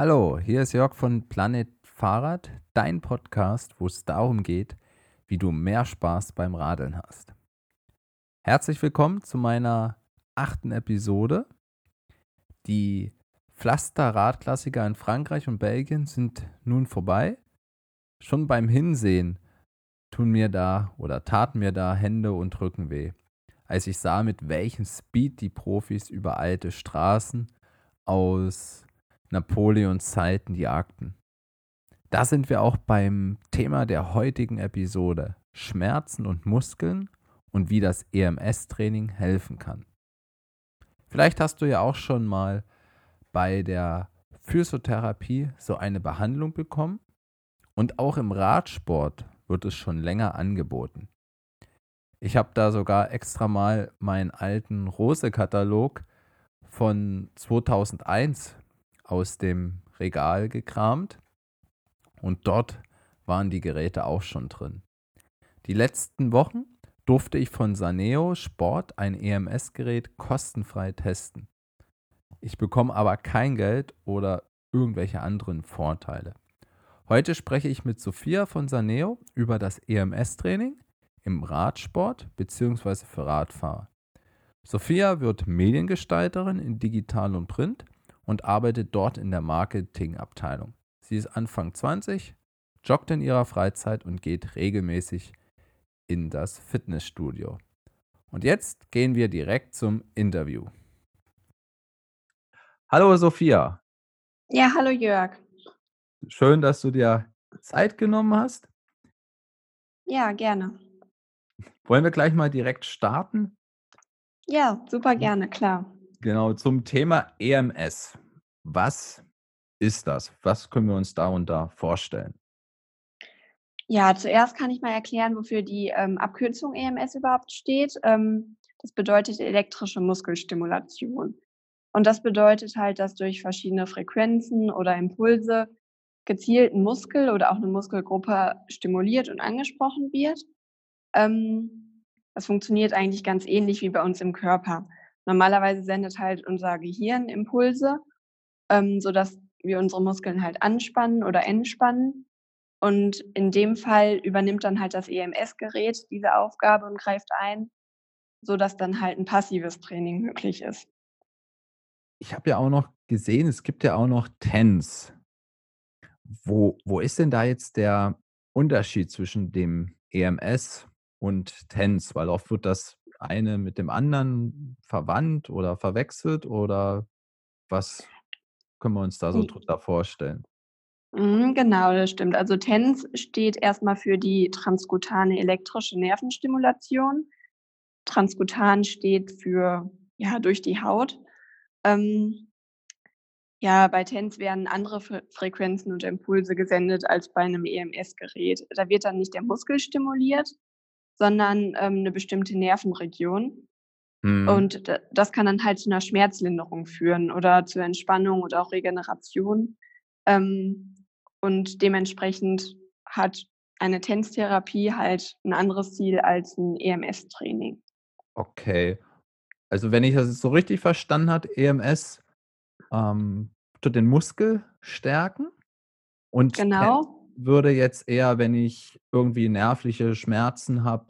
Hallo, hier ist Jörg von Planet Fahrrad, dein Podcast, wo es darum geht, wie du mehr Spaß beim Radeln hast. Herzlich willkommen zu meiner achten Episode. Die Pflaster-Radklassiker in Frankreich und Belgien sind nun vorbei. Schon beim Hinsehen tun mir da oder taten mir da Hände und Rücken weh, als ich sah, mit welchem Speed die Profis über alte Straßen aus Napoleons Zeiten jagten. Da sind wir auch beim Thema der heutigen Episode Schmerzen und Muskeln und wie das EMS-Training helfen kann. Vielleicht hast du ja auch schon mal bei der Physiotherapie so eine Behandlung bekommen und auch im Radsport wird es schon länger angeboten. Ich habe da sogar extra mal meinen alten Rose-Katalog von 2001 aus dem Regal gekramt und dort waren die Geräte auch schon drin. Die letzten Wochen durfte ich von Saneo Sport ein EMS-Gerät kostenfrei testen. Ich bekomme aber kein Geld oder irgendwelche anderen Vorteile. Heute spreche ich mit Sophia von Saneo über das EMS-Training im Radsport bzw. für Radfahrer. Sophia wird Mediengestalterin in Digital und Print und arbeitet dort in der Marketingabteilung. Sie ist Anfang 20, joggt in ihrer Freizeit und geht regelmäßig in das Fitnessstudio. Und jetzt gehen wir direkt zum Interview. Hallo Sophia. Ja, hallo Jörg. Schön, dass du dir Zeit genommen hast. Ja, gerne. Wollen wir gleich mal direkt starten? Ja, super gerne, klar. Genau, zum Thema EMS. Was ist das? Was können wir uns da und da vorstellen? Ja, zuerst kann ich mal erklären, wofür die ähm, Abkürzung EMS überhaupt steht. Ähm, das bedeutet elektrische Muskelstimulation. Und das bedeutet halt, dass durch verschiedene Frequenzen oder Impulse gezielt ein Muskel oder auch eine Muskelgruppe stimuliert und angesprochen wird. Ähm, das funktioniert eigentlich ganz ähnlich wie bei uns im Körper. Normalerweise sendet halt unser Gehirn Impulse, ähm, sodass wir unsere Muskeln halt anspannen oder entspannen. Und in dem Fall übernimmt dann halt das EMS-Gerät diese Aufgabe und greift ein, sodass dann halt ein passives Training möglich ist. Ich habe ja auch noch gesehen, es gibt ja auch noch TENS. Wo, wo ist denn da jetzt der Unterschied zwischen dem EMS und TENS? Weil oft wird das eine mit dem anderen verwandt oder verwechselt oder was können wir uns da so drunter vorstellen? Mhm, genau, das stimmt. Also TENS steht erstmal für die transkutane elektrische Nervenstimulation. Transkutan steht für ja durch die Haut. Ähm, ja, bei TENS werden andere Fre Frequenzen und Impulse gesendet als bei einem EMS-Gerät. Da wird dann nicht der Muskel stimuliert, sondern ähm, 'ne bestimmte Nervenregion. Mhm. Und das kann dann halt zu einer Schmerzlinderung führen oder zur Entspannung oder auch Regeneration. Ähm, und dementsprechend hat eine TENS-Therapie halt ein anderes Ziel als ein EMS-Training. Okay. Also, wenn ich das so richtig verstanden habe, EMS, ähm, tut den Muskel stärken und Genau. Würde jetzt eher, wenn ich irgendwie nervliche Schmerzen habe,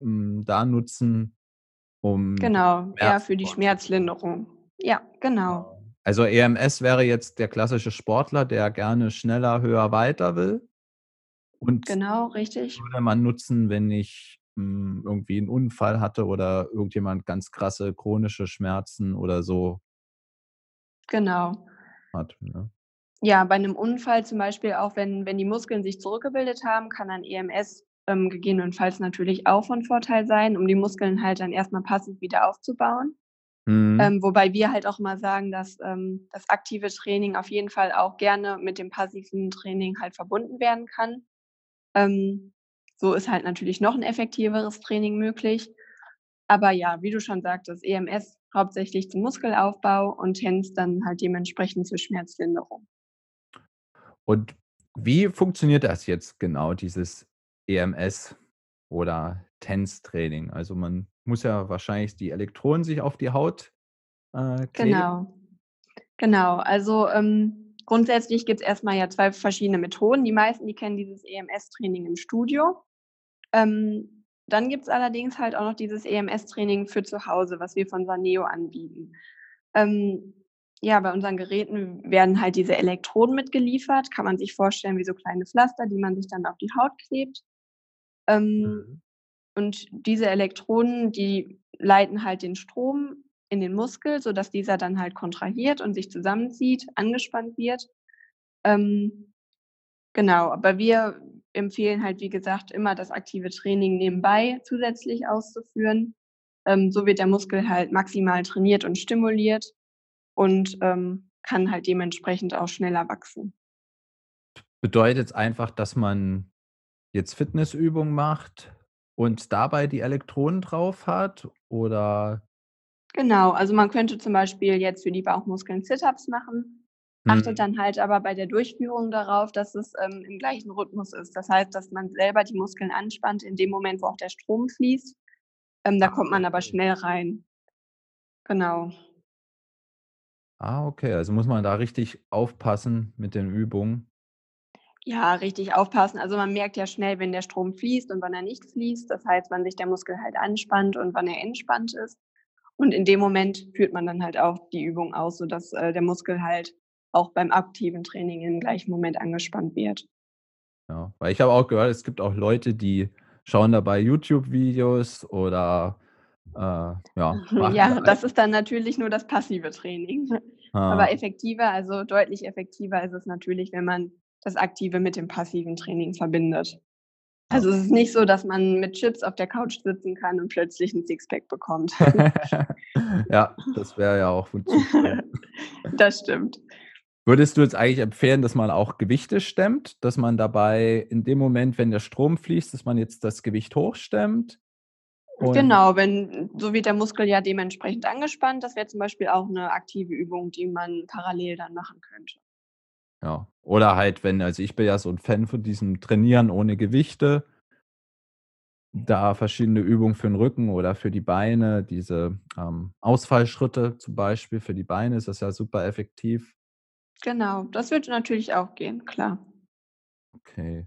hm, da nutzen, um Genau, eher für die. Schmerzlinderung. Ja, genau. Genau. Also, EMS wäre jetzt der klassische Sportler, der gerne schneller, höher, weiter will und Genau, richtig. würde man nutzen, wenn ich, hm, irgendwie 'n Unfall hatte oder irgendjemand ganz krasse chronische Schmerzen oder so Genau. hat, ne? Ja, bei 'nem Unfall zum Beispiel, auch wenn wenn die Muskeln sich zurückgebildet haben, kann ein EMS, ähm, gegebenenfalls natürlich auch von Vorteil sein, um die Muskeln halt dann erst mal passiv wieder aufzubauen. Mhm. Ähm, wobei wir halt auch immer sagen, dass, ähm, das aktive Training auf jeden Fall auch gerne mit dem passiven Training halt verbunden werden kann. Ähm, so ist halt natürlich noch 'n effektiveres Training möglich. Aber ja, wie du schon sagtest, EMS hauptsächlich zum Muskelaufbau und TENS dann halt dementsprechend zur Schmerzlinderung. Und wie funktioniert das jetzt genau, dieses EMS oder TENS-Training? Also, man muss ja wahrscheinlich die Elektroden sich auf die Haut, äh, kleben? Genau. Genau. Also, ähm, grundsätzlich gibt's erst mal ja 2 verschiedene Methoden. Die meisten, die kennen dieses EMS-Training im Studio. Ähm, dann gibt's allerdings halt auch noch dieses EMS-Training für zu Hause, was wir von Saneo anbieten. Ähm, ja, bei unseren Geräten werden halt diese Elektroden mitgeliefert. Kann man sich vorstellen wie so kleine Pflaster, die man sich dann auf die Haut klebt. Ähm, Mhm. und diese Elektroden, die leiten halt den Strom in den Muskel, sodass dieser dann halt kontrahiert und sich zusammenzieht, angespannt wird. Ähm, genau, aber wir empfehlen halt, wie gesagt, immer das aktive Training nebenbei zusätzlich auszuführen. Ähm, so wird der Muskel halt maximal trainiert und stimuliert und, ähm, kann halt dementsprechend auch schneller wachsen. Bedeutet's einfach, dass man jetzt Fitnessübungen macht und dabei die Elektroden drauf hat oder Genau, also man könnte zum Beispiel jetzt für die Bauchmuskeln Sit-ups machen, achtet Mhm. dann halt aber bei der Durchführung darauf, dass es, ähm, im gleichen Rhythmus ist. Das heißt, dass man selber die Muskeln anspannt in dem Moment, wo auch der Strom fließt. Ähm, da Ah, kommt man aber okay. schnell rein. Genau. Ah, okay, also muss man da richtig aufpassen mit den Übungen. Ja, richtig aufpassen. Also, man merkt ja schnell, wenn der Strom fließt und wann er nicht fließt. Das heißt, wann sich der Muskel halt anspannt und wann er entspannt ist. Und in dem Moment führt man dann halt auch die Übung aus, sodass, äh, der Muskel halt auch beim aktiven Training im gleichen Moment angespannt wird. Ja, weil ich habe auch gehört, es gibt auch Leute, die schauen dabei YouTube-Videos oder, äh, ja, Ja, ei das ist dann natürlich nur das passive Training. Ah. Aber effektiver also deutlich effektiver ist es natürlich, wenn man das aktive mit dem passiven Training verbindet. Also, es ist nicht so, dass man mit Chips auf der Couch sitzen kann und plötzlich 'n Sixpack bekommt. Ja, das wäre ja auch. Das stimmt. Würdest du jetzt eigentlich empfehlen, dass man auch Gewichte stemmt, dass man dabei in dem Moment, wenn der Strom fließt, dass man jetzt das Gewicht hochstemmt? Und Genau, wenn so wird der Muskel ja dementsprechend angespannt. Das wäre zum Beispiel auch 'ne aktive Übung, die man parallel dann machen könnte. Ja, oder halt, wenn also, ich bin ja so 'n Fan von diesem Trainieren ohne Gewichte. Da verschiedene Übungen für 'n Rücken oder für die Beine, diese, ähm, Ausfallschritte zum Beispiel für die Beine ist das ja super effektiv. Genau, das würde natürlich auch gehen, klar. Okay.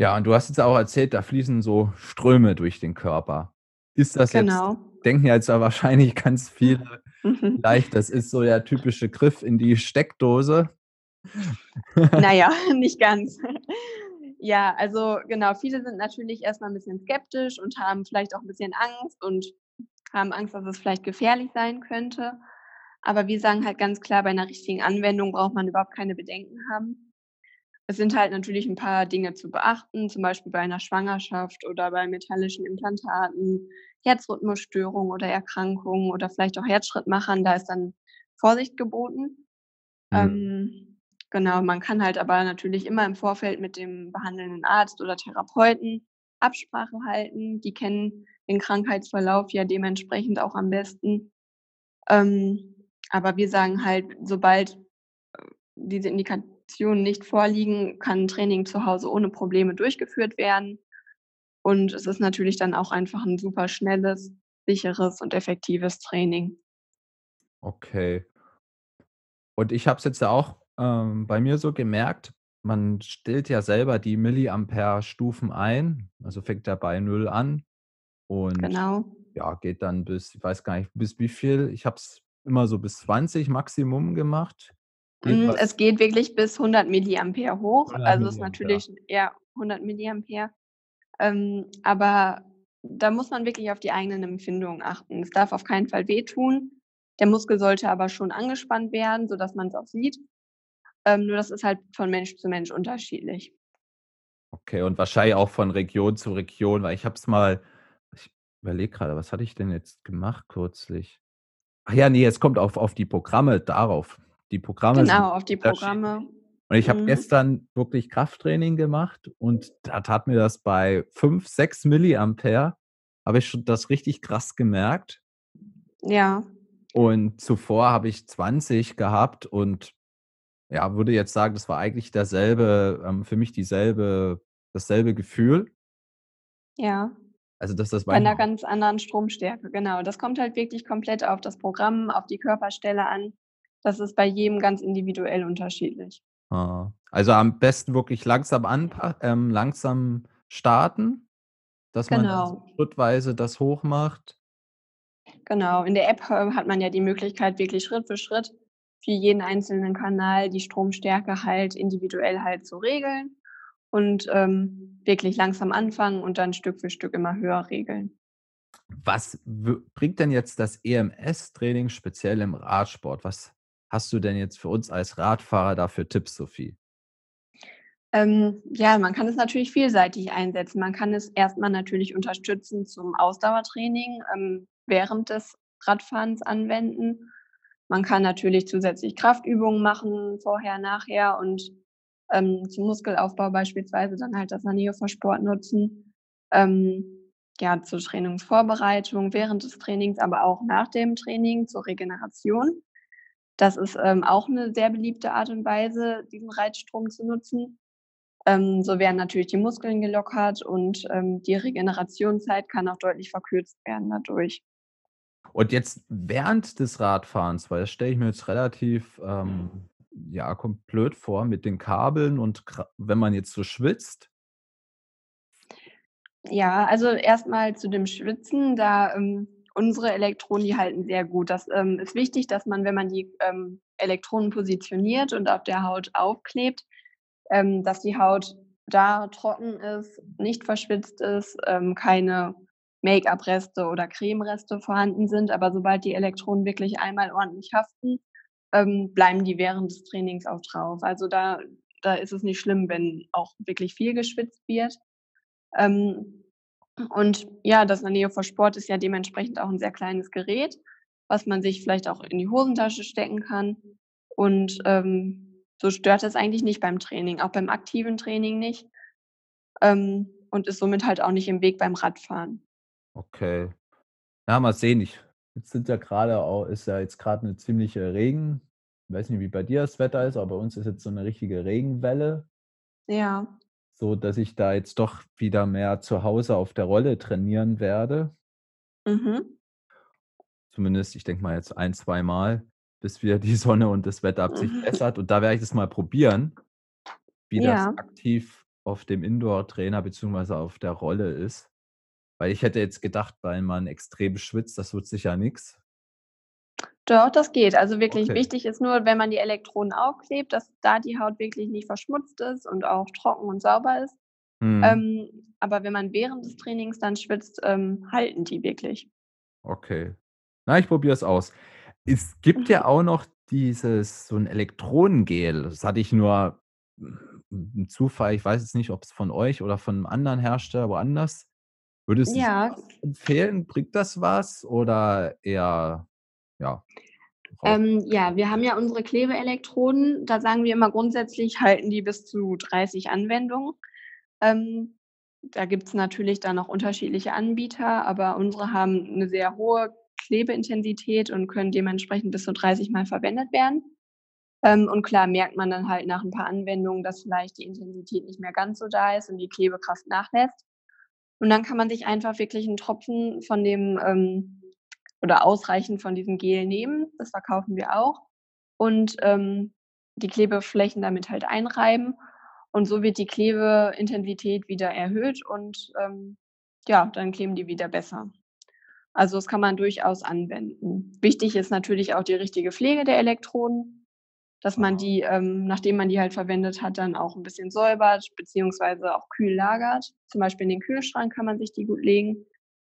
Ja, und du hast jetzt auch erzählt, da fließen so Ströme durch den Körper. Ist das jetzt Genau. denken jetzt ja wahrscheinlich ganz viele Mhm. vielleicht, das ist so der typische Griff in die Steckdose. Na ja, nicht ganz. Ja, also, genau, viele sind natürlich erst mal 'n bisschen skeptisch und haben vielleicht auch 'n bisschen Angst und haben Angst, dass es vielleicht gefährlich sein könnte. Aber wir sagen halt ganz klar, bei 'ner richtigen Anwendung braucht man überhaupt keine Bedenken haben. Es sind halt natürlich 'n paar Dinge zu beachten, zum Beispiel bei 'ner Schwangerschaft oder bei metallischen Implantaten, Herzrhythmusstörungen oder Erkrankungen oder vielleicht auch Herzschrittmachern, da ist dann Vorsicht geboten. Mhm. Ähm, genau, man kann halt aber natürlich immer im Vorfeld mit dem behandelnden Arzt oder Therapeuten Absprache halten. Die kennen den Krankheitsverlauf ja dementsprechend auch am besten. Ähm, aber wir sagen halt, sobald, äh, diese Indikationen nicht vorliegen, kann Training zu Hause ohne Probleme durchgeführt werden. Und es ist natürlich dann auch einfach 'n super schnelles, sicheres und effektives Training. Okay. Und ich habe es jetzt ja auch, ähm, bei mir so gemerkt, man stellt ja selber die Milliampere-Stufen ein. Also, fängt ja bei 0 an und, Genau. ja, geht dann bis ich weiß gar nicht, bis wie viel. Ich habe es immer so bis 20 Maximum gemacht. Was es geht wirklich bis 100 Milliampere hoch. 100 Also, ist natürlich ja, 100 Milliampere. Ähm, aber da muss man wirklich auf die eigenen Empfindungen achten. Es darf auf keinen Fall wehtun. Der Muskel sollte aber schon angespannt werden, sodass man's auch sieht. Ähm, nur das ist halt von Mensch zu Mensch unterschiedlich. Okay, und wahrscheinlich auch von Region zu Region, weil ich habe es mal ich überlege grade, was hatte ich denn jetzt gemacht kürzlich? Ach ja, ne, es kommt auf auf die Programme darauf. Die Programme sind Genau, auf die. Programme. Und ich habe Mhm. gestern wirklich Krafttraining gemacht und da tat mir das bei 5, 6 Milliampere habe ich schon das richtig krass gemerkt. Ja. Und zuvor habe ich 20 gehabt und, ja, würde jetzt sagen, das war eigentlich derselbe ähm, für mich dieselbe dasselbe Gefühl. Ja. Also, dass das Bei 'ner manchmal ganz anderen Stromstärke, genau. Das kommt halt wirklich komplett auf das Programm, auf die Körperstelle an. Das ist bei jedem ganz individuell unterschiedlich. Ah, also am besten wirklich langsam anpa ähm, langsam starten, dass man dann so Genau. schrittweise das hochmacht. Genau, in der App, äh, hat man ja die Möglichkeit, wirklich Schritt für Schritt für jeden einzelnen Kanal die Stromstärke halt individuell halt zu regeln und, ähm, wirklich langsam anfangen und dann Stück für Stück immer höher regeln. Was bringt denn jetzt das EMS-Training speziell im Radsport? Was hast du denn jetzt für uns als Radfahrer da für Tipps, Sophie? Ähm, ja, man kann es natürlich vielseitig einsetzen. Man kann es erst mal natürlich unterstützend zum Ausdauertraining, ähm, während des Radfahrens anwenden. Man kann natürlich zusätzlich Kraftübungen machen, vorher, nachher und, ähm, zum Muskelaufbau beispielsweise dann halt das Manöversport nutzen. Ähm, ja, zur Trainingsvorbereitung, während des Trainings, aber auch nach dem Training zur Regeneration. Das ist, ähm, auch 'ne sehr beliebte Art und Weise, diesen Reizstrom zu nutzen. Ähm, so werden natürlich die Muskeln gelockert und, ähm, die Regenerationszeit kann auch deutlich verkürzt werden dadurch. Und jetzt während des Radfahrens, weil das stelle ich mir jetzt relativ, ähm, ja, kom blöd vor mit den Kabeln und wenn man jetzt so schwitzt. Ja, also erst mal zu dem Schwitzen, da, ähm unsere Elektronen, die halten sehr gut. Das, ähm, ist wichtig, dass man, wenn man die, ähm, Elektronen positioniert und auf der Haut aufklebt, ähm, dass die Haut da trocken ist, nicht verschwitzt ist, ähm, keine Make-up-Reste oder Cremereste vorhanden sind. Aber sobald die Elektronen wirklich einmal ordentlich haften, ähm, bleiben die während des Trainings auch drauf. Also da da ist es nicht schlimm, wenn auch wirklich viel geschwitzt wird. Ähm, und ja, das Manöversport ist ja dementsprechend auch 'n sehr kleines Gerät, was man sich vielleicht auch in die Hosentasche stecken kann. Und, ähm, so stört das eigentlich nicht beim Training, auch beim aktiven Training nicht, ähm, und ist somit halt auch nicht im Weg beim Radfahren. Okay. Ja, mal sehen. Ich jetzt sind ja grade au ist ja jetzt grad 'ne ziemliche Regen weiß nicht, wie bei dir das Wetter ist, aber bei uns ist jetzt so 'ne richtige Regenwelle. Ja. So, dass ich da jetzt doch wieder mehr zu Hause auf der Rolle trainieren werde. Mhm. Zumindest, ich denke mal jetzt ein zweimal, bis wieder die Sonne und das Wetter sich bessert. Und da werde ich das mal probieren, wie das Ja. aktiv auf dem Indoor-Trainer beziehungsweise auf der Rolle ist. Weil ich hätte jetzt gedacht, weil man extrem schwitzt, das wird sicher nix. Doch, das geht. Also wirklich Okay. wichtig ist nur, wenn man die Elektronen aufklebt, dass da die Haut wirklich nicht verschmutzt ist und auch trocken und sauber ist. Mhm. Ähm, aber wenn man während des Trainings dann schwitzt, ähm, halten die wirklich. Okay. Na, ich probiere es aus. Es gibt ja auch noch dieses so 'n Elektronengel. Das hatte ich nur 'n Zufall. Ich weiß jetzt nicht, ob's von euch oder von 'nem anderen Hersteller woanders. Würdest du Ja. empfehlen? Bringt das was oder eher, ja, Ähm, ja, wir haben ja unsere Klebeelektroden. Da sagen wir immer grundsätzlich halten die bis zu 30 Anwendungen. Ähm, da gibt's natürlich dann noch unterschiedliche Anbieter, aber unsere haben 'ne sehr hohe Klebeintensität und können dementsprechend bis zu 30 Mal verwendet werden. Ähm, und klar merkt man dann halt nach 'n paar Anwendungen, dass vielleicht die Intensität nicht mehr ganz so da ist und die Klebekraft nachlässt. Und dann kann man sich einfach wirklich 'n Tropfen von dem, ähm oder ausreichend von diesem Gel nehmen, das verkaufen wir auch, und, ähm, die Klebeflächen damit halt einreiben. Und so wird die Klebeintensität wieder erhöht und, ähm, ja, dann kleben die wieder besser. Also, das kann man durchaus anwenden. Wichtig ist natürlich auch die richtige Pflege der Elektroden, dass man die, ähm, nachdem man die halt verwendet hat, dann auch 'n bisschen säubert beziehungsweise auch kühl lagert. Zum Beispiel in den Kühlschrank kann man sich die gut legen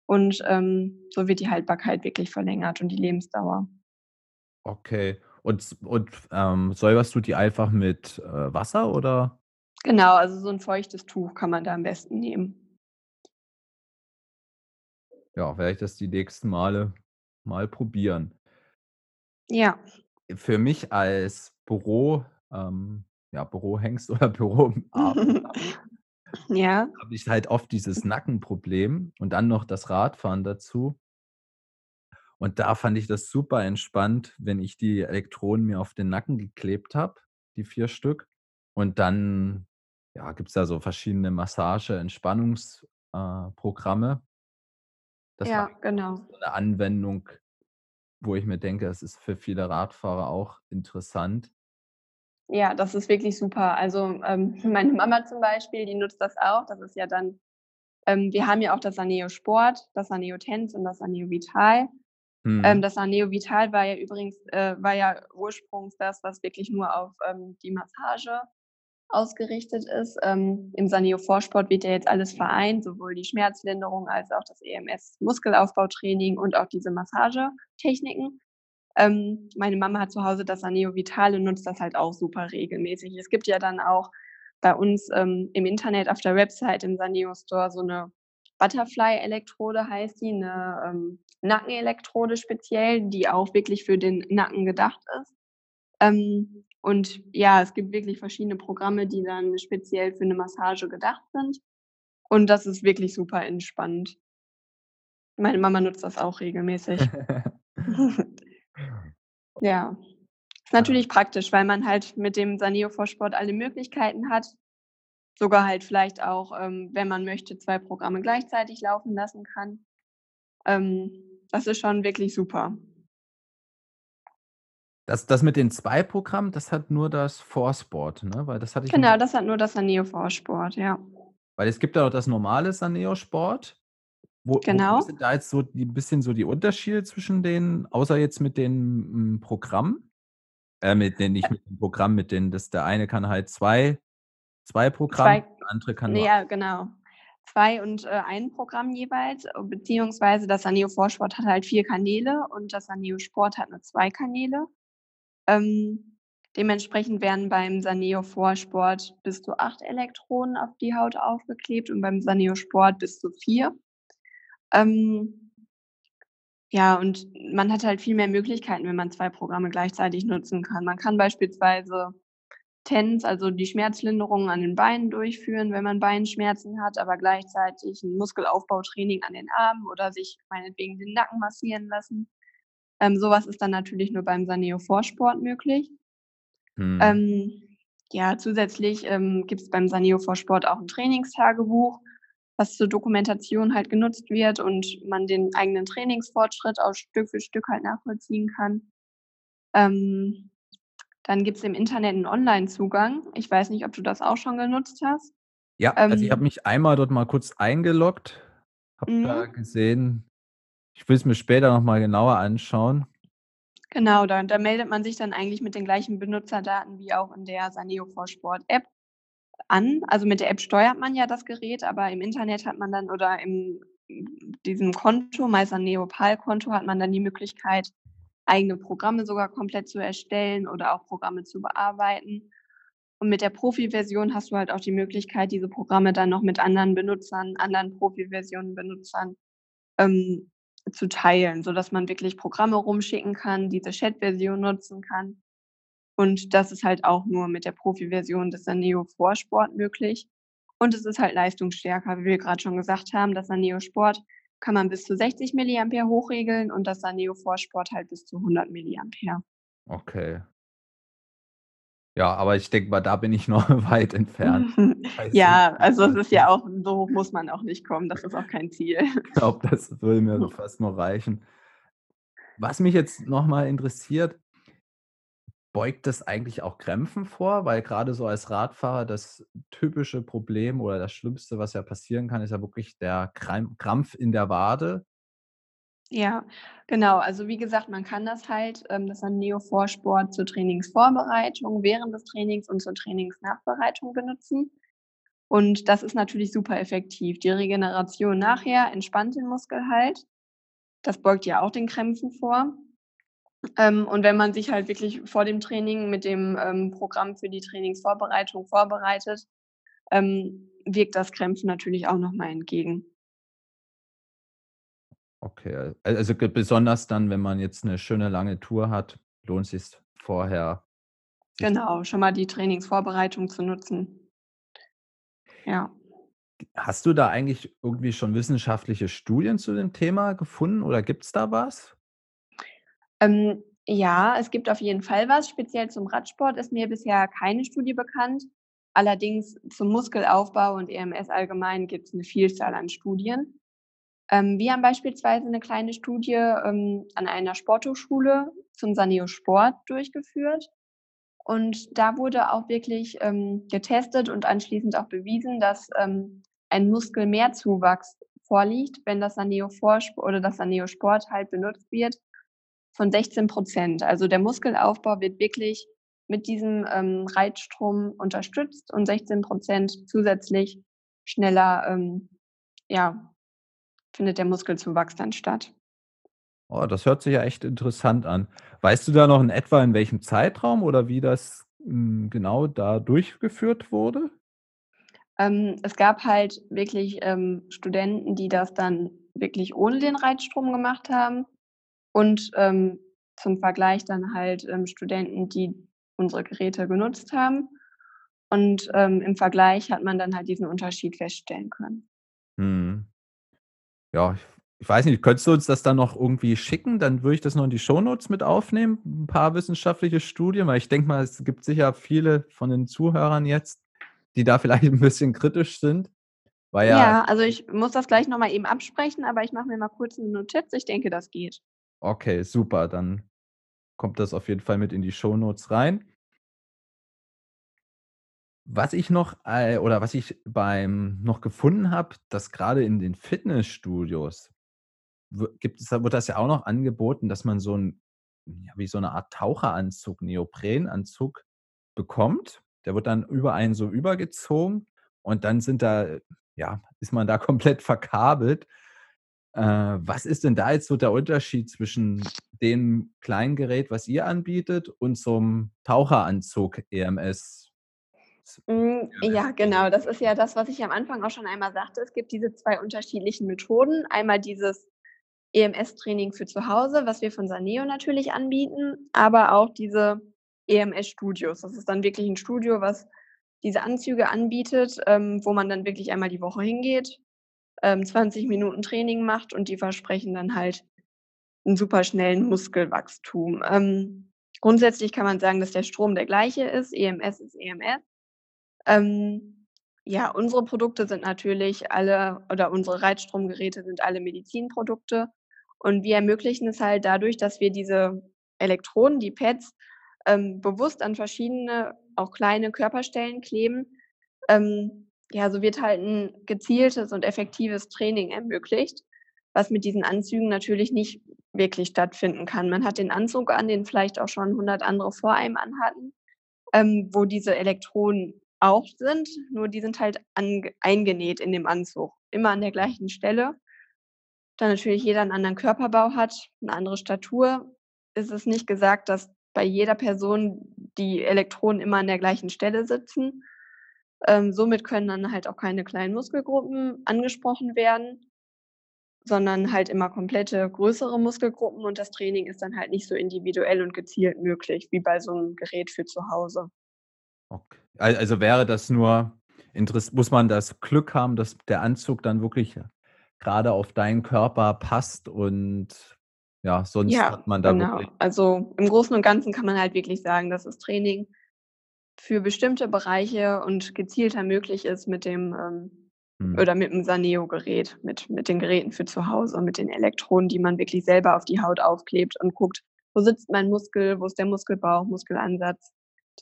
und, ähm, so wird die Haltbarkeit wirklich verlängert und die Lebensdauer. Okay. Und und, ähm, säuberst du die einfach mit, äh, Wasser oder? Genau, also so 'n feuchtes Tuch kann man da am besten nehmen. Ja, werde ich das die nächsten Male mal probieren. Ja. Für mich als Büro ähm, ja, Bürohengst oder Büroarbeiter Ja. habe ich halt oft dieses Nackenproblem und dann noch das Radfahren dazu. Und da fand ich das super entspannt, wenn ich die Elektronen mir auf den Nacken geklebt habe, die 4 Stück. Und dann, ja, gibt's da so verschiedene Massage Entspannungs äh, Ja, genau. so 'ne Anwendung. wo ich mir denke, es ist für viele Radfahrer auch interessant. Ja, das ist wirklich super. Also, ähm, meine Mama zum Beispiel, die nutzt das auch. Das ist ja dann ähm, wir haben ja auch das Saneo Sport, das Saneo Tense und das Saneo Vital. Ähm, Mhm. das Saneo Vital war ja übrigens äh, war ja ursprünglich das, was wirklich nur auf, ähm, die Massage ausgerichtet ist. Ähm, im Saneo Vorsport wird ja jetzt alles vereint, sowohl die Schmerzlinderung als auch das EMS Muskelaufbautraining und auch diese Massagetechniken. Ähm, meine Mama hat zu Hause das Saneo Vital und nutzt das halt auch super regelmäßig. Es gibt ja dann auch bei uns, ähm, im Internet auf der Website im Saneo Store so 'ne Butterfly-Elektrode heißt die, 'ne, ähm, Nackenelektrode speziell, die auch wirklich für den Nacken gedacht ist. Ähm, und ja, es gibt wirklich verschiedene Programme, die dann speziell für 'ne Massage gedacht sind. Und das ist wirklich super entspannend. Meine Mama nutzt das auch regelmäßig. Ja. Ist Ja. natürlich praktisch, weil man halt mit dem Saneo Vorsport alle Möglichkeiten hat. Sogar halt vielleicht auch, ähm, wenn man möchte, 2 Programme gleichzeitig laufen lassen kann. Ähm, das ist schon wirklich super. Das das mit den 2 Programmen, das hat nur das Vorsport, ne? Weil das hatte ich Genau, das hat nur das Saneo Vorsport, ja. Weil es gibt ja auch das normale Saneo Sport. Wo wo wo Genau. sind da jetzt so die bisschen so die Unterschiede zwischen den außer jetzt mit den, hm, Programmen? Äh, mit den nicht mit dem Programm, mit den das der eine kann halt 2 2 Programme, 2 der andere kann ja, genau. 2 und, äh, 1 Programm jeweils, äh, beziehungsweise das Saneo Vorsport hat halt 4 Kanäle und das Saneo Sport hat nur 2 Kanäle. Ähm, dementsprechend werden beim Saneo Vorsport bis zu 8 Elektroden auf die Haut aufgeklebt und beim Saneo Sport bis zu 4. Ähm ja, und man hat halt viel mehr Möglichkeiten, wenn man 2 Programme gleichzeitig nutzen kann. Man kann beispielsweise TENS, also die Schmerzlinderung an den Beinen durchführen, wenn man Beinschmerzen hat, aber gleichzeitig 'n Muskelaufbautraining an den Armen oder sich meinetwegen den Nacken massieren lassen. Ähm, so was ist dann natürlich nur beim Saneo Vorsport möglich. Mhm. Ähm, ja, zusätzlich, ähm, gibt's beim Saneo Vorsport auch 'n Trainingstagebuch, was zur Dokumentation halt genutzt wird und man den eigenen Trainingsfortschritt auch Stück für Stück halt nachvollziehen kann. Ähm, dann gibt's im Internet 'n Onlinezugang. Ich weiß nicht, ob du das auch schon genutzt hast. Ja, also ich habe Ähm mich einmal dort mal kurz eingeloggt, habe da Mhm. gesehen ich will es mir später noch mal genauer anschauen. Genau, da da meldet man sich dann eigentlich mit den gleichen Benutzerdaten wie auch in der Saneo Vorsport App an. Also, mit der App steuert man ja das Gerät, aber im Internet hat man dann oder in diesem Konto, mySaneoPal-Konto, hat man dann die Möglichkeit, eigene Programme sogar komplett zu erstellen oder auch Programme zu bearbeiten. Und mit der Profi-Version hast du halt auch die Möglichkeit, diese Programme dann noch mit anderen Benutzern, anderen Profi-Version-Benutzern, ähm, zu teilen, sodass man wirklich Programme rumschicken kann, diese Chat-Version nutzen kann. Und das ist halt auch nur mit der Profi-Version des Saneo Vorsport möglich. Und es ist halt leistungsstärker, wie wir grad schon gesagt haben. Das Saneo Sport kann man bis zu 60 Milliampere hochregeln und das Saneo Vorsport halt bis zu 100 Milliampere. Okay. Ja, aber ich denke mal, da bin ich noch weit entfernt. Ja, 60 also, es ist ja auch so hoch muss man auch nicht kommen. Das ist auch kein Ziel. Ich glaube, das würde mir so fast noch reichen. Was mich jetzt noch mal interessiert beugt das eigentlich auch Krämpfen vor? Weil grade so als Radfahrer das typische Problem oder das Schlimmste, was ja passieren kann, ist ja wirklich der Kram Krampf in der Wade. Ja, genau. Also, wie gesagt, man kann das halt, ähm, das Saneo Vorsport zur Trainingsvorbereitung, während des Trainings und zur Trainingsnachbereitung benutzen. Und das ist natürlich super effektiv. Die Regeneration nachher entspannt den Muskel halt. Das beugt ja auch den Krämpfen vor. Ähm, und wenn man sich halt wirklich vor dem Training mit dem, ähm, Programm für die Trainingsvorbereitung vorbereitet, ähm, wirkt das Krämpfen natürlich auch noch mal entgegen. Okay, al also, besonders dann, wenn man jetzt 'ne schöne lange Tour hat, lohnt vorher, sich Genau, schon mal die Trainingsvorbereitung zu nutzen. Ja. Hast du da eigentlich irgendwie schon wissenschaftliche Studien zu dem Thema gefunden oder gibt's da was? Ähm, ja, es gibt auf jeden Fall was. Speziell zum Radsport ist mir bisher keine Studie bekannt. Allerdings zum Muskelaufbau und EMS allgemein gibt's 'ne Vielzahl an Studien. Ähm, wir haben beispielsweise eine kleine Studie ähm, an einer Sporthochschule zum Saneo Sport durchgeführt. Und da wurde auch wirklich ähm, getestet und anschließend auch bewiesen, dass ähm, ein Muskelmehrzuwachs vorliegt, wenn das Saneo Vorsport oder das Saneo Sport halt benutzt wird, von 16 Prozent. Also der Muskelaufbau wird wirklich mit diesem ähm, Reitstrom unterstützt und 16 Prozent zusätzlich schneller ähm, ja, findet der Muskelzuwachs dann statt. Oh, das hört sich ja echt interessant an. Weißt du da noch in etwa, in welchem Zeitraum oder wie das hm, genau da durchgeführt wurde? Ähm, es gab halt wirklich ähm, Studenten, die das dann wirklich ohne den Reitstrom gemacht haben und ähm, zum Vergleich dann halt ähm, Studenten, die unsere Geräte genutzt haben. Und ähm, im Vergleich hat man dann halt diesen Unterschied feststellen können. Mhm. Ja, ich ich weiß nicht, könntest du uns das dann noch irgendwie schicken? Dann würde ich das noch in die Shownotes mit aufnehmen, ein paar wissenschaftliche Studien, weil ich denke mal, es gibt sicher viele von den Zuhörern jetzt, die da vielleicht ein bisschen kritisch sind, weil ja Ja, also ich muss das gleich noch mal eben absprechen, aber ich mache mir mal kurz 'ne Notiz. Ich denke, das geht. Okay, super, dann kommt das auf jeden Fall mit in die Shownotes rein. Was ich noch äh, oder was ich beim noch gefunden habe, dass gerade in den Fitnessstudios gibt es wird das ja auch noch angeboten, dass man so 'n ja, wie so 'ne Art Taucheranzug, Neoprenanzug bekommt. Der wird dann über einen so übergezogen und dann sind da ja, ist man da komplett verkabelt. Äh, was ist denn da jetzt so der Unterschied zwischen dem kleinen Gerät, was ihr anbietet und so 'm Taucheranzug EMS? Hm, ja, genau. Das ist ja das, was ich am Anfang auch schon einmal sagte. Es gibt diese 2 unterschiedlichen Methoden. Einmal dieses EMS-Training für zu Hause, was wir von Saneo natürlich anbieten, aber auch diese EMS-Studios. Das ist dann wirklich 'n Studio, was diese Anzüge anbietet, ähm, wo man dann wirklich einmal die Woche hingeht, ähm, 20 Minuten Training macht und die versprechen dann halt 'n superschnellen Muskelwachstum. Ähm, grundsätzlich kann man sagen, dass der Strom der gleiche ist. EMS ist EMS. Ähm, ja, unsere Produkte sind natürlich alle oder unsere Reitstromgeräte sind alle Medizinprodukte und wir ermöglichen es halt dadurch, dass wir diese Elektroden, die Pads, ähm, bewusst an verschiedene, auch kleine Körperstellen kleben. Ähm, ja, so wird halt 'n gezieltes und effektives Training ermöglicht, was mit diesen Anzügen natürlich nicht wirklich stattfinden kann. Man hat den Anzug an, den vielleicht auch schon 100 andere vor einem anhatten, ähm, wo diese Elektroden auch sind, nur die sind halt eingenäht in dem Anzug, immer an der gleichen Stelle. Da natürlich jeder 'n anderen Körperbau hat, 'ne andere Statur, ist es nicht gesagt, dass bei jeder Person die Elektroden immer an der gleichen Stelle sitzen. Ähm, somit können dann halt auch keine kleinen Muskelgruppen angesprochen werden, sondern halt immer komplette größere Muskelgruppen und das Training ist dann halt nicht so individuell und gezielt möglich wie bei so 'nem Gerät für zu Hause. Ok al also wäre das nur muss man das Glück haben, dass der Anzug dann wirklich grade auf deinen Körper passt und ja, sonst Ja, hat man da genau. wirklich Also, im Großen und Ganzen kann man halt wirklich sagen, dass das Training für bestimmte Bereiche und gezielter möglich ist mit dem, ähm Mhm. oder mit'm Saneo-Gerät, mit mit den Geräten für zu Hause, mit den Elektroden, die man wirklich selber auf die Haut aufklebt und guckt: „Wo sitzt mein Muskel? Wo ist der Muskelbauch, Muskelansatz?“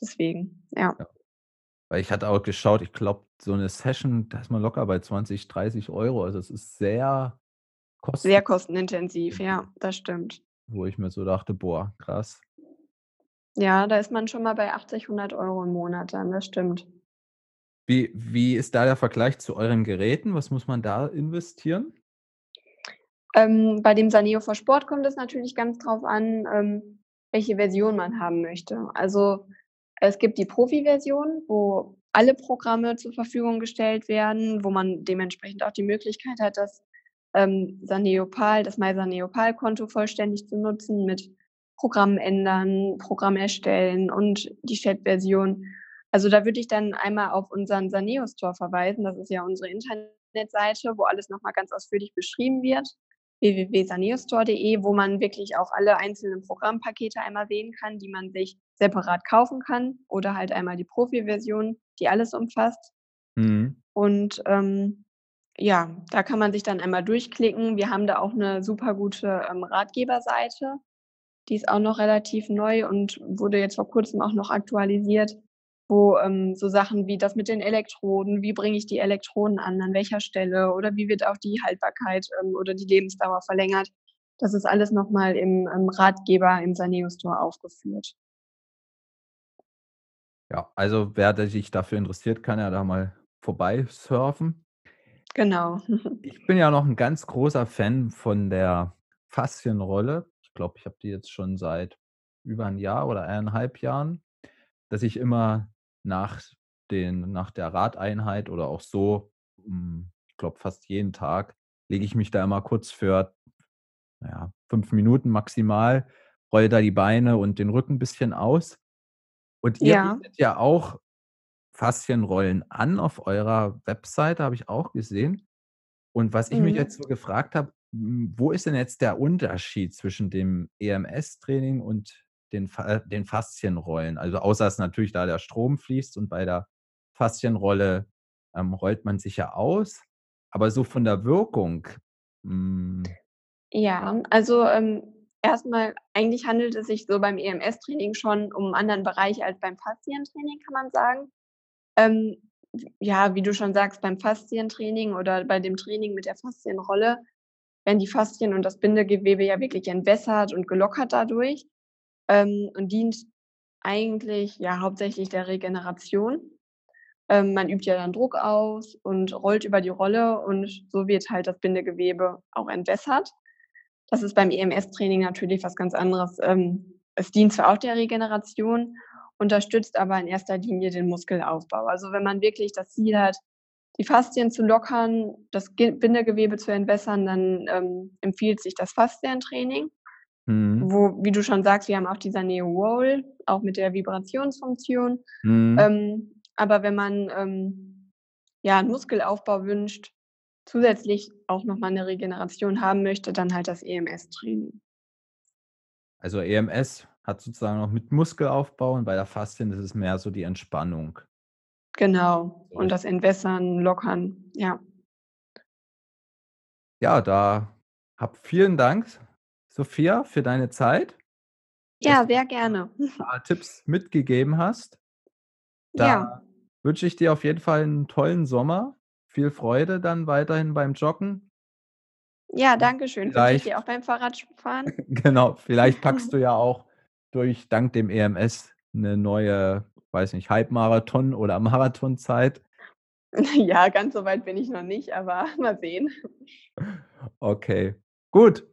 Deswegen, ja. Ja. Weil ich hatte auch geschaut, ich glaube, so 'ne Session, da ist man locker bei 20, 30 €. Also, es ist sehr Sehr kosten kostenintensiv, ja, das stimmt. Wo ich mir so dachte: „Boah, krass.“ Ja, da ist man schon mal bei 80, 100 € im Monat dann, das stimmt. Wie wie ist da der Vergleich zu euren Geräten? Was muss man da investieren? Ähm, bei dem Saneo for Sport kommt es natürlich ganz drauf an, ähm, welche Version man haben möchte. Also, es gibt die Profi-Version, wo alle Programme zur Verfügung gestellt werden, wo man dementsprechend auch die Möglichkeit hat, das, ähm, Saneo PAL das mySaneo PAL-Konto vollständig zu nutzen mit Programm ändern, Programm erstellen und die Chat-Version. Also, da würde ich dann einmal auf unseren Saneo Store verweisen. Das ist ja unsere Internetseite, wo alles noch mal ganz ausführlich beschrieben wird, www.saneostore.de, wo man wirklich auch alle einzelnen Programmpakete einmal sehen kann, die man sich separat kaufen kann oder halt einmal die Profi-Version, die alles umfasst. Mhm. Und, ähm, ja, da kann man sich dann einmal durchklicken. Wir haben da auch eine super gute, ähm, Ratgeberseite. Die ist auch noch relativ neu und wurde jetzt vor Kurzem auch noch aktualisiert, wo, ähm, so Sachen wie das mit den Elektroden, wie bringe ich die Elektroden an, an welcher Stelle oder wie wird auch die Haltbarkeit, ähm, oder die Lebensdauer verlängert. Das ist alles noch mal im, ähm, Ratgeber im Saneo Store aufgeführt. Ja, also wer sich dafür interessiert, kann ja da mal vorbeisurfen. Genau. Ich bin ja noch ein ganz großer Fan von der Faszienrolle. Ich glaube, ich habe die jetzt schon seit über ein Jahr oder eineinhalb Jahren, dass ich immer nach den nach der Radeinheit oder auch so, hm, ich glaube, fast jeden Tag lege ich mich da immer kurz für, na ja, Minuten maximal, rolle da die Beine und den Rücken ein bisschen aus. Und ihr Ja. bietet ja auch Faszienrollen an auf eurer Webseite, habe ich auch gesehen. Und was ich mich Mhm. jetzt so gefragt habe, wo ist denn jetzt der Unterschied zwischen dem EMS-Training und den äh, den Faszienrollen? Also, außer dass natürlich da der Strom fließt und bei der Faszienrolle, ähm, rollt man sich ja aus, aber so von der Wirkung, hm Ja, also, ähm, erst eigentlich handelt es sich so beim EMS-Training schon um 'n anderen Bereich als beim Faszientraining, kann man sagen. Ähm, ja, wie du schon sagst, beim Faszientraining oder bei dem Training mit der Faszienrolle werden die Faszien und das Bindegewebe ja wirklich entwässert und gelockert dadurch, ähm, und dient eigentlich, ja, hauptsächlich der Regeneration. Ähm, man übt ja dann Druck aus und rollt über die Rolle und so wird halt das Bindegewebe auch entwässert. Das ist beim EMS-Training natürlich was ganz anderes. Ähm, es dient zwar auch der Regeneration, unterstützt aber in erster Linie den Muskelaufbau. Also, wenn man wirklich das Ziel hat, die Faszien zu lockern, das Ge Bindegewebe zu entwässern, dann, ähm, empfiehlt sich das Faszientraining, Mhm. wo wie du schon sagst, wir haben auch die Saneo Roll, auch mit der Vibrationsfunktion. Mhm. Ähm, aber wenn man, ähm, ja, 'n Muskelaufbau wünscht, zusätzlich auch noch mal 'ne Regeneration haben möchte, dann halt das EMS-Training. Also, EMS hat sozusagen noch mit Muskelaufbau und bei der Faszien ist es mehr so die Entspannung. Genau. Und das Entwässern, Lockern, ja. Ja, da hab vielen Dank, Sophia, für deine Zeit, Ja, sehr gerne. Tipps mitgegeben hast. Ja. Da wünsche ich dir auf jeden Fall 'n tollen Sommer. Viel Freude dann weiterhin beim Joggen. Ja, danke schön. Ich dir vielleicht auch beim Fahrradfahren. genau, vielleicht packst du ja auch durch dank dem EMS 'ne neue, weiß nicht, Halbmarathon oder Marathonzeit. Ja, ganz so weit bin ich noch nicht, aber mal sehen. Okay, gut.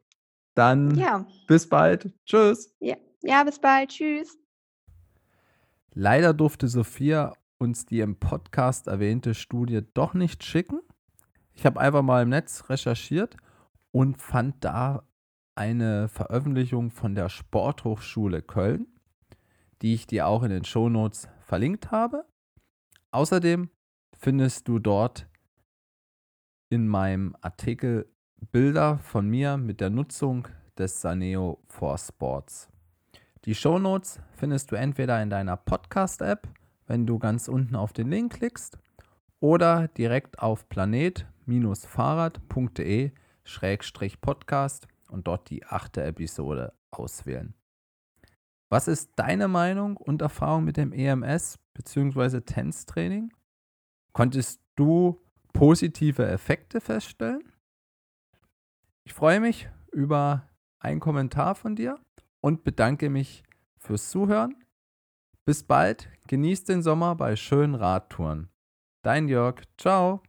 Dann Ja. bis bald. Tschüss. Ja. Ja, bis bald. Tschüss. Leider durfte Sophia uns die im Podcast erwähnte Studie doch nicht schicken. Ich habe einfach mal im Netz recherchiert und fand da eine Veröffentlichung von der Sporthochschule Köln, die ich dir auch in den Shownotes verlinkt habe. Außerdem findest du dort in meinem Artikel Bilder von mir mit der Nutzung des Saneo for Sports. Die Shownotes findest du entweder in deiner Podcast-App, wenn du ganz unten auf den Link klickst, oder direkt auf planet-fahrrad.de/podcast und dort die achte Episode auswählen. Was ist deine Meinung und Erfahrung mit dem EMS bzw. TENS-Training? Konntest du positive Effekte feststellen? Ich freue mich über einen Kommentar von dir und bedanke mich fürs Zuhören. Bis bald, genießt den Sommer bei schönen Radtouren. Dein Jörg, ciao.